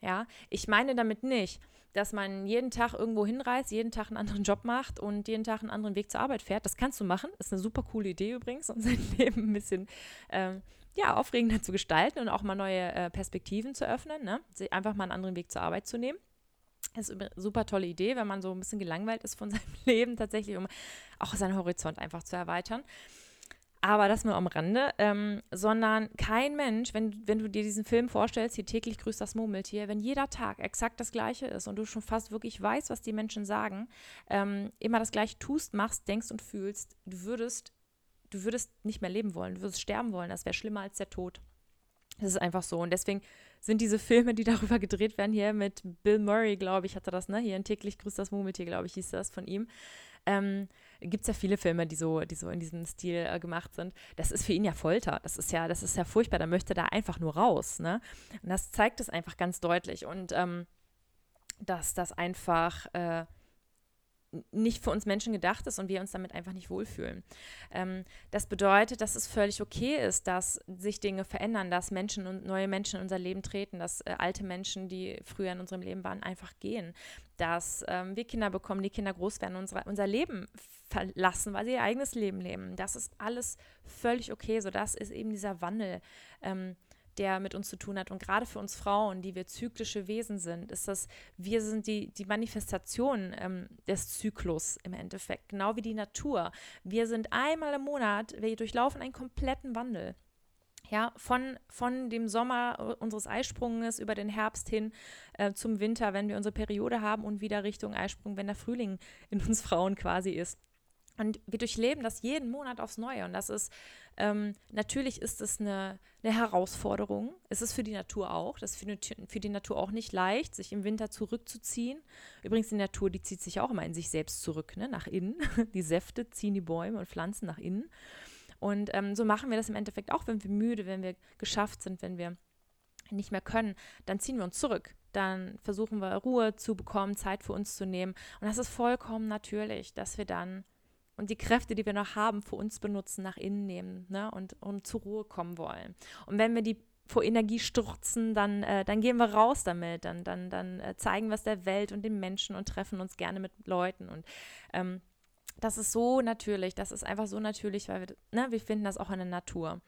Ja, ich meine damit nicht, dass man jeden Tag irgendwo hinreist, jeden Tag einen anderen Job macht und jeden Tag einen anderen Weg zur Arbeit fährt. Das kannst du machen. Ist eine super coole Idee übrigens, um (laughs) sein Leben ein bisschen ähm, ja, aufregender zu gestalten und auch mal neue äh, Perspektiven zu öffnen. Ne? Einfach mal einen anderen Weg zur Arbeit zu nehmen. Das ist eine super tolle Idee, wenn man so ein bisschen gelangweilt ist von (laughs) seinem Leben, tatsächlich, um auch seinen Horizont einfach zu erweitern. Aber das nur am Rande, ähm, sondern kein Mensch, wenn, wenn du dir diesen Film vorstellst, hier täglich grüßt das Murmeltier, wenn jeder Tag exakt das Gleiche ist und du schon fast wirklich weißt, was die Menschen sagen, ähm, immer das Gleiche tust, machst, denkst und fühlst, du würdest, du würdest nicht mehr leben wollen, du würdest sterben wollen, das wäre schlimmer als der Tod. Das ist einfach so. Und deswegen sind diese Filme, die (laughs) darüber gedreht werden, hier mit Bill Murray, glaube ich, hatte das, ne? Hier in täglich grüßt das Murmeltier, glaube ich, hieß das von ihm. Ähm, gibt es ja viele Filme, die so, die so in diesem Stil äh, gemacht sind. Das ist für ihn ja Folter. Das ist ja, das ist ja furchtbar. Da möchte da einfach nur raus. Ne? Und das zeigt es einfach ganz deutlich. Und ähm, dass das einfach äh, nicht für uns Menschen gedacht ist und wir uns damit einfach nicht wohlfühlen. Ähm, das bedeutet, dass es völlig okay ist, dass sich Dinge verändern, dass Menschen und neue Menschen in unser Leben treten, dass äh, alte Menschen, die früher in unserem Leben waren, einfach gehen, dass ähm, wir Kinder bekommen, die Kinder groß werden, unsere, unser Leben verlassen, weil sie ihr eigenes Leben leben. Das ist alles völlig okay. So, das ist eben dieser Wandel. Ähm, der mit uns zu tun hat. Und gerade für uns Frauen, die wir zyklische Wesen sind, ist das, wir sind die, die Manifestation ähm, des Zyklus im Endeffekt, genau wie die Natur. Wir sind einmal im Monat, wir durchlaufen einen kompletten Wandel. Ja, von, von dem Sommer unseres Eisprunges über den Herbst hin äh, zum Winter, wenn wir unsere Periode haben und wieder Richtung Eisprung, wenn der Frühling in uns Frauen quasi ist. Und wir durchleben das jeden Monat aufs Neue. Und das ist, ähm, natürlich ist es eine, eine Herausforderung. Es ist für die Natur auch. Das ist für die, für die Natur auch nicht leicht, sich im Winter zurückzuziehen. Übrigens, die Natur, die zieht sich auch immer in sich selbst zurück, ne? nach innen. (laughs) Die Säfte ziehen die Bäume und Pflanzen nach innen. Und ähm, so machen wir das im Endeffekt auch, wenn wir müde, wenn wir geschafft sind, wenn wir nicht mehr können, dann ziehen wir uns zurück. Dann versuchen wir Ruhe zu bekommen, Zeit für uns zu nehmen. Und das ist vollkommen natürlich, dass wir dann und die Kräfte, die wir noch haben, für uns benutzen, nach innen nehmen ne? und, und zur Ruhe kommen wollen. Und wenn wir die vor Energie stürzen, dann, äh, dann gehen wir raus damit, dann, dann, dann äh, zeigen wir es der Welt und den Menschen und treffen uns gerne mit Leuten. Und ähm, das ist so natürlich, das ist einfach so natürlich, weil wir, ne, wir finden das auch in der Natur.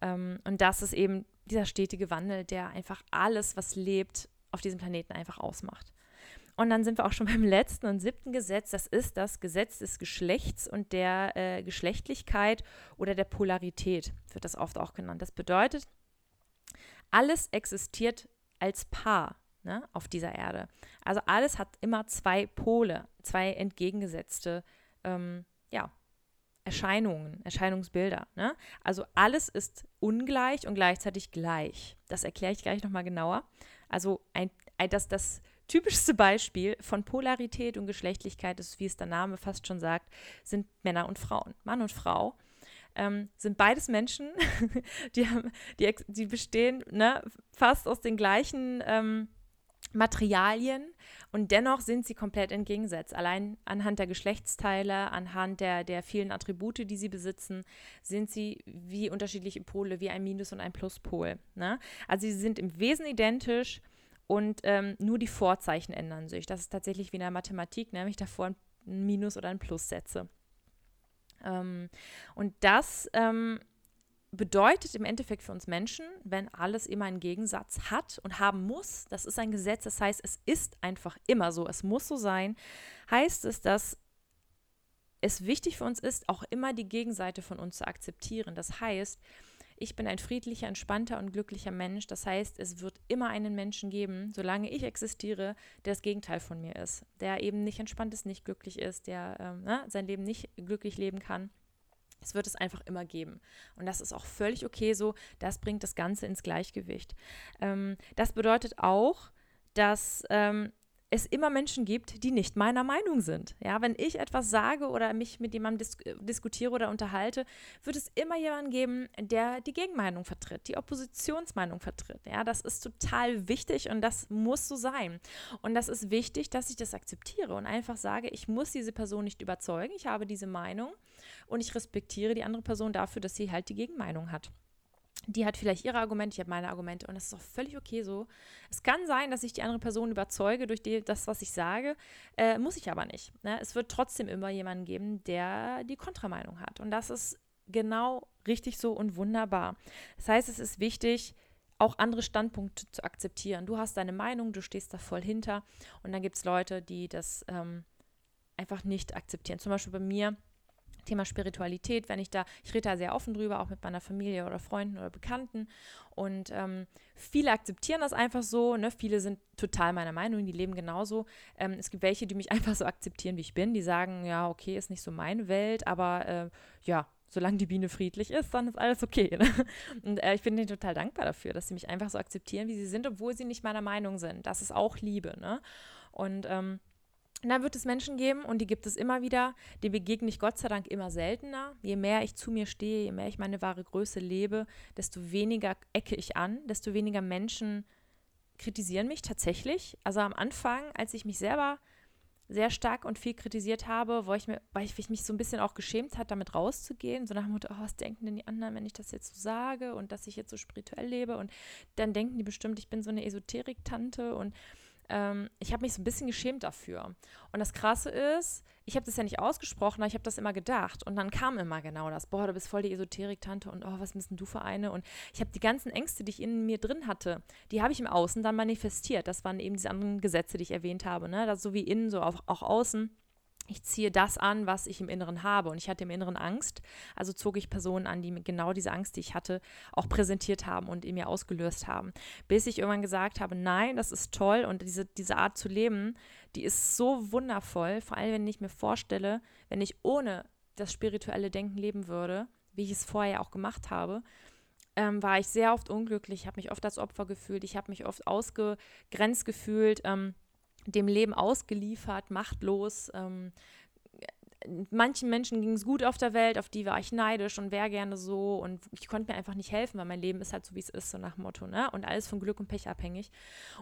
Ähm, und das ist eben dieser stetige Wandel, der einfach alles, was lebt, auf diesem Planeten einfach ausmacht. Und dann sind wir auch schon (laughs) beim letzten und siebten Gesetz. Das ist das Gesetz des Geschlechts und der äh, Geschlechtlichkeit oder der Polarität, wird das oft auch genannt. Das bedeutet, alles existiert als Paar ne, auf dieser Erde. Also alles hat immer zwei Pole, zwei entgegengesetzte ähm, ja, Erscheinungen, Erscheinungsbilder. Ne? Also alles ist ungleich und gleichzeitig gleich. Das erkläre ich gleich nochmal genauer. Also ein, ein, das, das typischste Beispiel von Polarität und Geschlechtlichkeit ist, wie es der Name fast schon sagt, sind Männer und Frauen. Mann und Frau ähm, sind beides Menschen, (laughs) die, haben, die, die bestehen ne, fast aus den gleichen ähm, Materialien und dennoch sind sie komplett entgegengesetzt. Allein anhand der Geschlechtsteile, anhand der, der vielen Attribute, die sie besitzen, sind sie wie unterschiedliche Pole, wie ein Minus- und ein Pluspol. Ne? Also sie sind im Wesen identisch und ähm, nur die Vorzeichen ändern sich. Das ist tatsächlich wie in der Mathematik, nämlich davor ein Minus oder ein Plus setze. Ähm, und das ähm, bedeutet im Endeffekt für uns Menschen, wenn alles immer einen Gegensatz hat und haben muss, das ist ein Gesetz, das heißt, es ist einfach immer so, es muss so sein, heißt es, dass es wichtig für uns ist, auch immer die Gegenseite von uns zu akzeptieren. Das heißt, ich bin ein friedlicher, entspannter und glücklicher Mensch. Das heißt, es wird immer einen Menschen geben, solange ich existiere, der das Gegenteil von mir ist, der eben nicht entspannt ist, nicht glücklich ist, der ähm, ne, sein Leben nicht glücklich leben kann. Es wird es einfach immer geben. Und das ist auch völlig okay so. Das bringt das Ganze ins Gleichgewicht. Ähm, das bedeutet auch, dass ähm, es immer Menschen gibt, die nicht meiner Meinung sind. Ja, wenn ich etwas sage oder mich mit jemandem dis diskutiere oder unterhalte, wird es immer jemanden geben, der die Gegenmeinung vertritt, die Oppositionsmeinung vertritt. Ja, das ist total wichtig und das muss so sein. Und das ist wichtig, dass ich das akzeptiere und einfach sage, ich muss diese Person nicht überzeugen, ich habe diese Meinung und ich respektiere die andere Person dafür, dass sie halt die Gegenmeinung hat die hat vielleicht ihre Argumente, ich habe meine Argumente und das ist auch völlig okay so. Es kann sein, dass ich die andere Person überzeuge durch die, das, was ich sage, äh, muss ich aber nicht. Ne? Es wird trotzdem immer jemanden geben, der die Kontrameinung hat und das ist genau richtig so und wunderbar. Das heißt, es ist wichtig, auch andere Standpunkte zu akzeptieren. Du hast deine Meinung, du stehst da voll hinter und dann gibt es Leute, die das ähm, einfach nicht akzeptieren. Zum Beispiel bei mir Thema Spiritualität, wenn ich da, ich rede da sehr offen drüber, auch mit meiner Familie oder Freunden oder Bekannten. Und ähm, viele akzeptieren das einfach so, ne? Viele sind total meiner Meinung, die leben genauso. Ähm, es gibt welche, die mich (laughs) einfach so akzeptieren, wie ich bin, die sagen, ja, okay, ist nicht so meine Welt, aber äh, ja, solange die Biene friedlich ist, dann ist alles okay. Ne? (laughs) Und äh, ich bin denen total dankbar dafür, dass sie mich einfach so akzeptieren, wie sie sind, obwohl sie nicht meiner Meinung sind. Das ist auch Liebe, ne? Und ähm, dann wird es Menschen geben, und die gibt es immer wieder, die begegne ich Gott sei Dank immer seltener. Je mehr ich zu mir stehe, je mehr ich meine wahre Größe lebe, desto weniger ecke ich an, desto weniger Menschen kritisieren mich tatsächlich. Also am Anfang, als ich mich selber sehr stark und viel kritisiert habe, wo ich mir, weil ich, ich mich so ein bisschen auch geschämt hat, damit rauszugehen, so nach dem Motto, oh, was denken denn die anderen, wenn ich das jetzt so sage und dass ich jetzt so spirituell lebe und dann denken die bestimmt, ich bin so eine Esoterik-Tante und ähm, ich habe mich so ein bisschen geschämt dafür. Und das Krasse ist, ich habe das ja nicht ausgesprochen, aber ich habe das immer gedacht. Und dann kam immer genau das, boah, du bist voll die Esoterik-Tante und oh, was bist denn du für eine? Und ich habe die ganzen Ängste, die ich in mir drin hatte, die habe ich im Außen dann manifestiert. Das waren eben diese anderen Gesetze, die ich erwähnt habe. Ne? Das so wie innen, so auch, auch außen ich ziehe das an, was ich im Inneren habe. Und ich hatte im Inneren Angst. Also zog ich Personen an, die genau diese Angst, die ich hatte, auch präsentiert haben und in mir ausgelöst haben. Bis ich irgendwann gesagt habe, nein, das ist toll und diese, diese Art zu leben, die ist so wundervoll. Vor allem, wenn ich mir vorstelle, wenn ich ohne das spirituelle Denken leben würde, wie ich es vorher auch gemacht habe, ähm, war ich sehr oft unglücklich, habe mich oft als Opfer gefühlt, ich habe mich oft ausgegrenzt gefühlt. Ähm, dem Leben ausgeliefert, machtlos. Ähm, manchen Menschen ging es gut auf der Welt, auf die war ich neidisch und wäre gerne so und ich konnte mir einfach nicht helfen, weil mein Leben ist halt so, wie es ist, so nach Motto, ne? Und alles von Glück und Pech abhängig.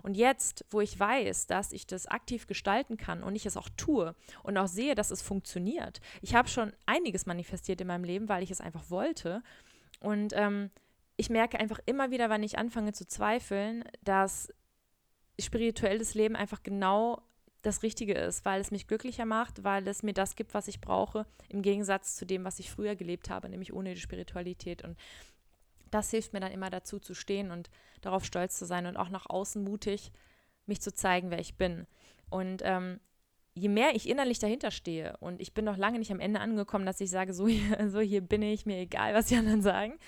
Und jetzt, wo ich weiß, dass ich das aktiv gestalten kann und ich es auch tue und auch sehe, dass es funktioniert. Ich habe schon einiges manifestiert in meinem Leben, weil ich es einfach wollte. Und ähm, ich merke einfach immer wieder, wenn ich anfange zu zweifeln, dass spirituelles Leben einfach genau das Richtige ist, weil es mich glücklicher macht, weil es mir das gibt, was ich brauche, im Gegensatz zu dem, was ich früher gelebt habe, nämlich ohne die Spiritualität. Und das hilft mir dann immer dazu zu stehen und darauf stolz zu sein und auch nach außen mutig mich zu zeigen, wer ich bin. Und ähm, je mehr ich innerlich dahinter stehe und ich bin noch lange nicht am Ende angekommen, dass ich sage, so hier, (laughs) so hier bin ich, mir egal, was die anderen sagen.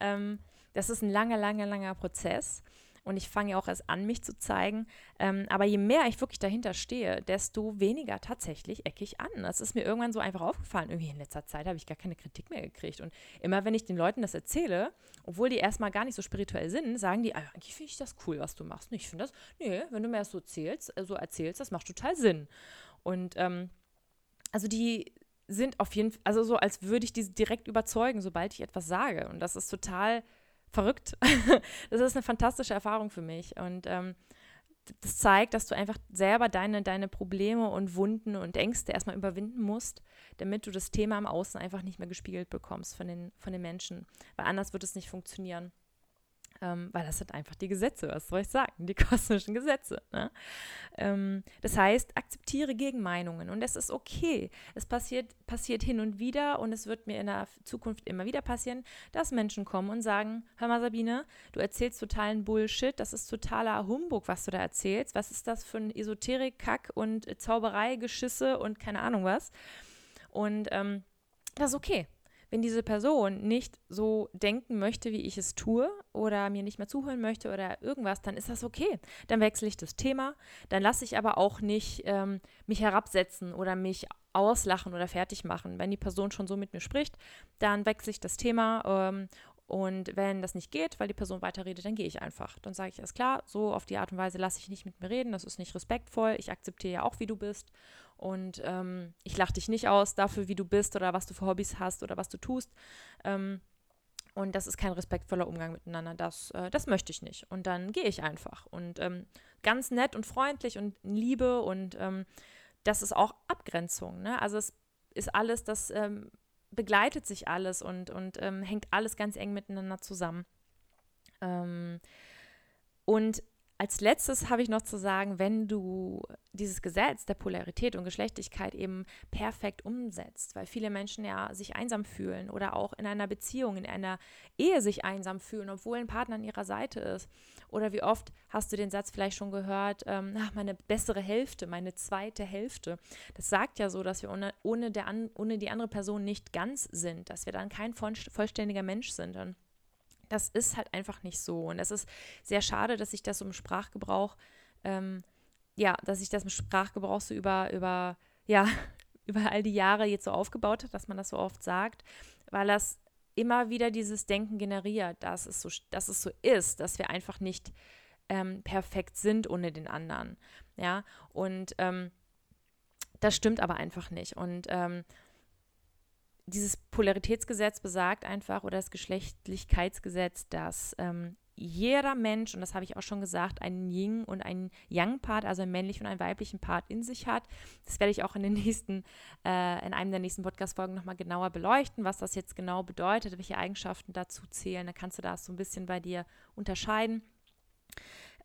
Ähm, das ist ein langer, langer, langer Prozess und ich fange ja auch erst an, mich zu zeigen. Ähm, aber je mehr ich wirklich dahinter stehe, desto weniger tatsächlich eckig an. Das ist mir irgendwann so einfach aufgefallen. Irgendwie in letzter Zeit habe ich gar keine Kritik mehr gekriegt. Und immer wenn ich den Leuten das erzähle, obwohl die erstmal gar nicht so spirituell sind, sagen die, ah, eigentlich finde ich das cool, was du machst. Und ich finde das, nee, wenn du mir das so erzählst, äh, so erzählst, das macht total Sinn. Und ähm, also die sind auf jeden Fall, also so, als würde ich die direkt überzeugen, sobald ich etwas sage. Und das ist total verrückt. (laughs) das ist eine fantastische Erfahrung für mich. Und ähm, das zeigt, dass du einfach selber deine, deine Probleme und Wunden und Ängste erstmal überwinden musst, damit du das Thema im Außen einfach nicht mehr gespiegelt bekommst von den, von den Menschen. Weil anders wird es nicht funktionieren ähm, weil das sind einfach die Gesetze, was soll ich sagen, die (laughs) kosmischen Gesetze. Ne? Ähm, das heißt, akzeptiere Gegenmeinungen und es ist okay. Es passiert, passiert hin und wieder und es wird mir in der Zukunft immer wieder passieren, dass Menschen kommen und sagen, hör mal Sabine, du erzählst totalen Bullshit, das ist totaler Humbug, was du da erzählst. Was ist das für ein Esoterik-Kack und Zauberei-Geschisse und keine Ahnung was. Und ähm, das ist okay wenn diese Person nicht so denken möchte, wie ich es tue oder mir nicht mehr zuhören möchte oder irgendwas, dann ist das okay. Dann wechsle ich das Thema. Dann lasse ich aber auch nicht ähm, mich herabsetzen oder mich auslachen oder fertig machen. Wenn die Person schon so mit mir spricht, dann wechsle ich das Thema ähm, und wenn das nicht geht, weil die Person weiterredet, dann gehe ich einfach. Dann sage ich, alles klar, so auf die Art und Weise lasse ich nicht mit mir reden, das ist nicht respektvoll, ich akzeptiere ja auch, wie du bist und ähm, ich lache dich nicht aus dafür, wie du bist oder was du für Hobbys hast oder was du tust. Ähm, und das ist kein respektvoller Umgang miteinander. Das, äh, das möchte ich nicht. Und dann gehe ich einfach. Und ähm, ganz nett und freundlich und Liebe und ähm, das ist auch Abgrenzung. Ne? Also es ist alles, das ähm, begleitet sich alles und, und ähm, hängt alles ganz eng miteinander zusammen. und als letztes habe ich noch zu sagen, wenn du dieses Gesetz der Polarität und Geschlechtlichkeit eben perfekt umsetzt, weil viele Menschen ja sich einsam fühlen oder auch in einer Beziehung, in einer Ehe sich einsam fühlen, obwohl ein Partner an ihrer Seite ist. Oder wie oft hast du den Satz vielleicht schon gehört, ähm, ach, meine bessere Hälfte, meine zweite Hälfte. Das sagt ja so, dass wir ohne, ohne, der ohne die andere Person nicht ganz sind, dass wir dann kein vollständiger Mensch sind. Und das ist halt einfach nicht so. Und es ist sehr schade, dass sich das im Sprachgebrauch, ähm, ja, dass sich das im Sprachgebrauch so über, über, ja, (laughs) über all die Jahre jetzt so aufgebaut hat, dass man das so oft sagt, weil das immer wieder dieses Denken generiert, dass es so, dass es so ist, dass wir einfach nicht ähm, perfekt sind ohne den anderen. Ja, und ähm, das stimmt aber einfach nicht. Und ähm, dieses Polaritätsgesetz besagt einfach, oder das Geschlechtlichkeitsgesetz, dass ähm, jeder Mensch, und das habe ich auch schon gesagt, einen Yin und einen Yang-Part, also einen männlichen und einen weiblichen Part in sich hat. Das werde ich auch in den nächsten, äh, in einem der nächsten Podcast-Folgen nochmal genauer beleuchten, was das jetzt genau bedeutet, welche Eigenschaften dazu zählen. Da kannst du das so ein bisschen bei dir unterscheiden.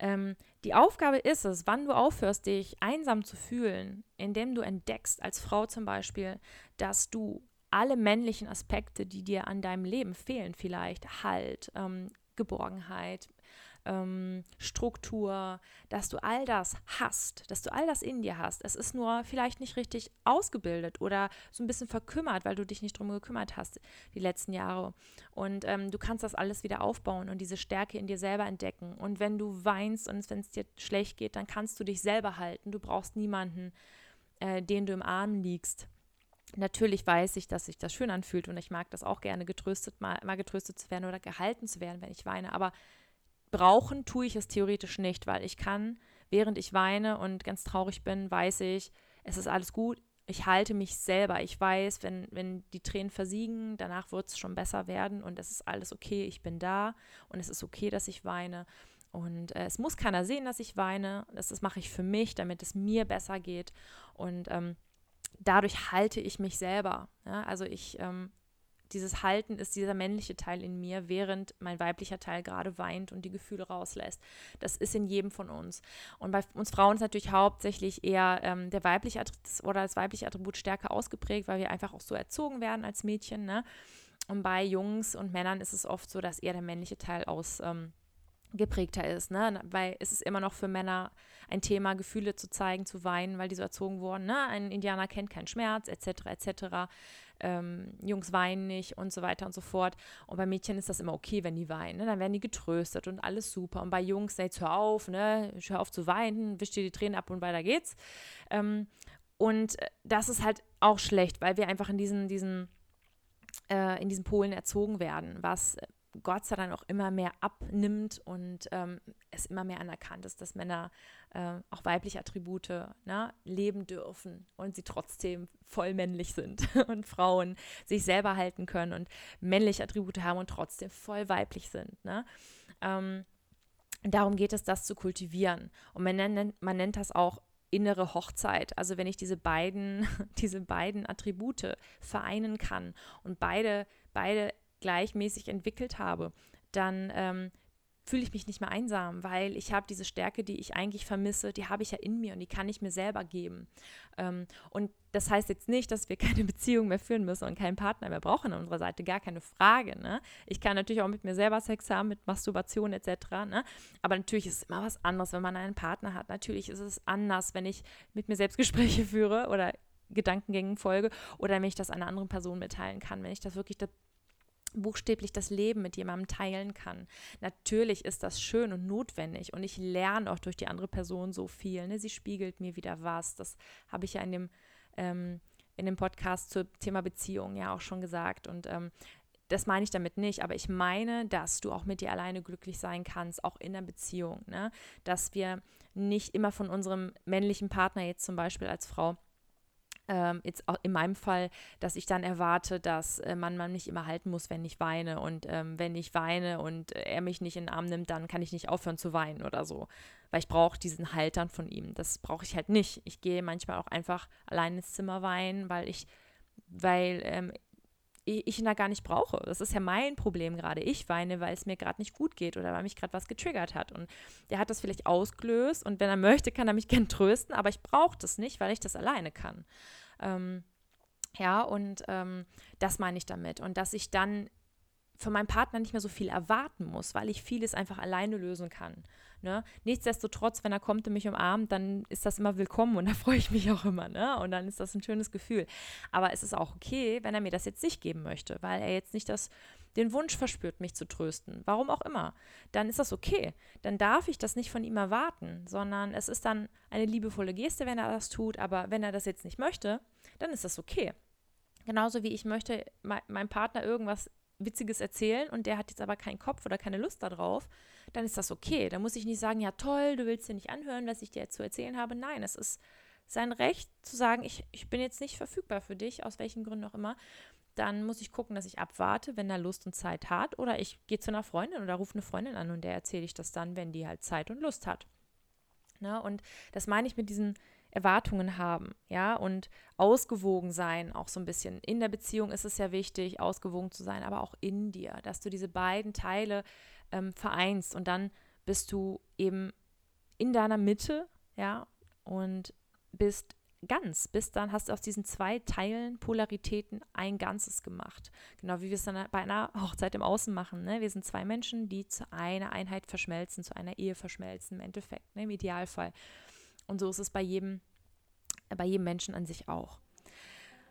Ähm, die Aufgabe ist es, wann du aufhörst, dich einsam zu fühlen, indem du entdeckst, als Frau zum Beispiel, dass du alle männlichen Aspekte, die dir an deinem Leben fehlen, vielleicht Halt, ähm, Geborgenheit, ähm, Struktur, dass du all das hast, dass du all das in dir hast. Es ist nur vielleicht nicht richtig ausgebildet oder so ein bisschen verkümmert, weil du dich nicht drum gekümmert hast die letzten Jahre. Und ähm, du kannst das alles wieder aufbauen und diese Stärke in dir selber entdecken. Und wenn du weinst und wenn es dir schlecht geht, dann kannst du dich selber halten. Du brauchst niemanden, äh, den du im Arm liegst Natürlich weiß ich, dass sich das schön anfühlt und ich mag das auch gerne, getröstet, mal, mal getröstet zu werden oder gehalten zu werden, wenn ich weine. Aber brauchen tue ich es theoretisch nicht, weil ich kann, während ich weine und ganz traurig bin, weiß ich, es ist alles gut, ich halte mich selber. Ich weiß, wenn, wenn die Tränen versiegen, danach wird es schon besser werden und es ist alles okay, ich bin da und es ist okay, dass ich weine. Und äh, es muss keiner sehen, dass ich weine. Das, das mache ich für mich, damit es mir besser geht. Und ähm, dadurch halte ich mich selber. Ja? Also ich ähm, dieses Halten ist dieser männliche Teil in mir, während mein weiblicher Teil gerade weint und die Gefühle rauslässt. Das ist in jedem von uns. Und bei uns Frauen ist natürlich hauptsächlich eher ähm, der weibliche oder das weibliche Attribut stärker ausgeprägt, weil wir einfach auch so erzogen werden als Mädchen. Ne? Und bei Jungs und Männern ist es oft so, dass eher der männliche Teil aus ähm, geprägter ist, ne? Weil es ist immer noch für Männer ein Thema, Gefühle zu zeigen, zu weinen, weil die so erzogen wurden, ne? Ein Indianer kennt keinen Schmerz, etc., etc ähm, Jungs weinen nicht und so weiter und so fort. Und bei Mädchen ist das immer okay, wenn die weinen. Ne? Dann werden die getröstet und alles super. Und bei Jungs, jetzt hör auf, ne? hör auf zu weinen, wisch dir die Tränen ab und weiter geht's. Ähm, und äh, das ist halt auch schlecht, weil wir einfach in diesen, diesen, äh, in diesen Polen erzogen werden, was Gott sei Dank auch immer mehr abnimmt und ähm, es immer mehr anerkannt ist, dass Männer äh, auch weibliche Attribute ne, leben dürfen und sie trotzdem voll männlich sind (laughs) und Frauen sich selber halten können und männliche Attribute haben und trotzdem voll weiblich sind. Ne? Ähm, darum geht es, das zu kultivieren. Und man nennt, man nennt das auch innere Hochzeit. Also wenn ich diese beiden, (laughs) diese beiden Attribute vereinen kann und beide, beide gleichmäßig entwickelt habe, dann ähm, fühle ich mich nicht mehr einsam, weil ich habe diese Stärke, die ich eigentlich vermisse, die habe ich ja in mir und die kann ich mir selber geben. Ähm, und das heißt jetzt nicht, dass wir (laughs) keine Beziehung mehr führen müssen und keinen Partner mehr brauchen an unserer Seite, gar keine Frage. Ne? Ich kann natürlich auch mit mir selber Sex haben, mit Masturbation etc. Ne? Aber natürlich ist es immer was anderes, wenn man einen Partner hat. Natürlich ist es anders, wenn ich mit mir selbst Gespräche (laughs) führe oder Gedankengängen folge oder wenn ich das einer anderen Person mitteilen kann, wenn ich das wirklich buchstäblich das Leben mit jemandem teilen kann. Natürlich ist das schön und notwendig und ich lerne auch durch die andere Person so viel. Ne? Sie spiegelt mir wieder was. Das habe ich ja in dem, ähm, in dem Podcast zum Thema Beziehung ja auch schon gesagt. Und ähm, das meine ich damit nicht, aber ich meine, dass du auch mit dir alleine glücklich sein kannst, auch in der Beziehung. Ne? Dass wir nicht immer von unserem männlichen Partner jetzt zum Beispiel als Frau ähm, jetzt auch in meinem Fall, dass ich dann erwarte, dass äh, man, man mich immer halten muss, wenn ich weine. Und ähm, wenn ich weine und äh, er mich nicht in den Arm nimmt, dann kann ich nicht aufhören zu weinen oder so. Weil ich brauche diesen Haltern von ihm. Das brauche ich halt nicht. Ich gehe manchmal auch einfach allein ins Zimmer weinen, weil ich, weil ähm, ich ihn da gar nicht brauche. Das ist ja mein Problem gerade. Ich weine, weil es mir gerade nicht gut geht oder weil mich gerade was getriggert hat. Und der hat das vielleicht ausgelöst und wenn er möchte, kann er mich (laughs) gern trösten, aber ich brauche das nicht, weil ich das alleine kann. Ähm, ja, und ähm, das meine ich damit. Und dass ich dann von meinem Partner nicht mehr so viel erwarten muss, weil ich vieles einfach alleine lösen kann. Ne? Nichtsdestotrotz, wenn er kommt und mich umarmt, dann ist das immer willkommen und (laughs) da freue ich mich auch immer. Ne? Und dann ist das ein schönes Gefühl. Aber es ist auch okay, wenn er mir das jetzt nicht geben möchte, weil er jetzt nicht das, den Wunsch verspürt, mich zu trösten. Warum auch immer. Dann ist das okay. Dann darf ich das nicht von ihm erwarten, sondern es ist dann eine liebevolle Geste, wenn er das tut. Aber wenn er das jetzt nicht möchte, dann ist das okay. Genauso wie ich möchte meinem Partner irgendwas Witziges erzählen und der hat jetzt aber keinen Kopf oder keine Lust darauf, dann ist das okay. Da muss ich nicht sagen, ja toll, du willst dir nicht anhören, was ich dir jetzt zu erzählen habe. Nein, es ist sein Recht zu sagen, ich, ich bin jetzt nicht verfügbar für dich, aus welchen Gründen auch immer. Dann muss ich gucken, dass ich abwarte, wenn er Lust und Zeit hat. Oder ich gehe zu einer Freundin oder rufe eine Freundin an und der erzähle ich das dann, wenn die halt Zeit und Lust hat. Ne? Und das meine ich mit diesen Erwartungen haben, ja, und ausgewogen sein, auch so ein bisschen. In der Beziehung ist es ja wichtig, ausgewogen zu sein, aber auch in dir, dass du diese beiden Teile ähm, vereinst und dann bist du eben in deiner Mitte, ja, und bist ganz. Bis dann hast du aus diesen zwei Teilen, Polaritäten, ein Ganzes gemacht. Genau wie wir es dann bei einer Hochzeit im Außen machen. Ne? Wir sind zwei Menschen, die zu einer Einheit verschmelzen, zu einer Ehe verschmelzen, im Endeffekt, ne? im Idealfall. Und so ist es bei jedem, bei jedem Menschen an sich auch.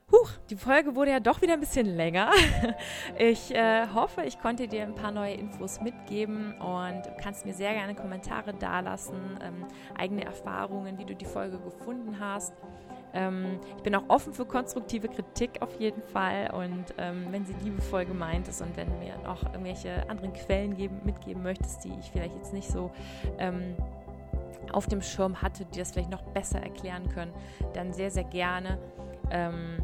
Huch, die Folge wurde ja doch wieder ein bisschen länger. (laughs) Ich äh, hoffe, ich konnte dir ein paar neue Infos mitgeben und du kannst mir sehr gerne Kommentare dalassen, ähm, eigene Erfahrungen, wie du die Folge gefunden hast. Ähm, ich bin auch offen für konstruktive Kritik auf jeden Fall und ähm, wenn sie liebevoll gemeint ist und wenn du mir noch irgendwelche anderen Quellen geben, mitgeben möchtest, die ich vielleicht jetzt nicht so ähm, auf dem Schirm hatte, die das vielleicht noch besser erklären können, dann sehr, sehr gerne. Ähm,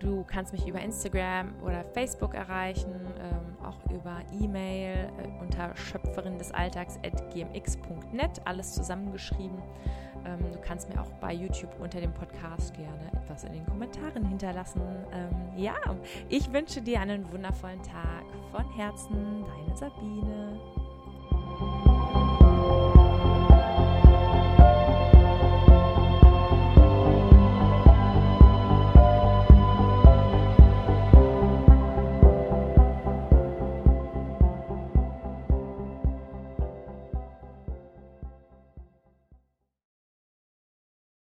du kannst mich über Instagram oder Facebook erreichen, ähm, auch über E-Mail äh, unter schöpferin des Alltags at gmx.net, alles zusammengeschrieben. Ähm, du kannst mir auch bei YouTube unter dem Podcast gerne etwas in den Kommentaren hinterlassen. Ähm, ja, ich wünsche dir einen wundervollen Tag. Von Herzen, deine Sabine.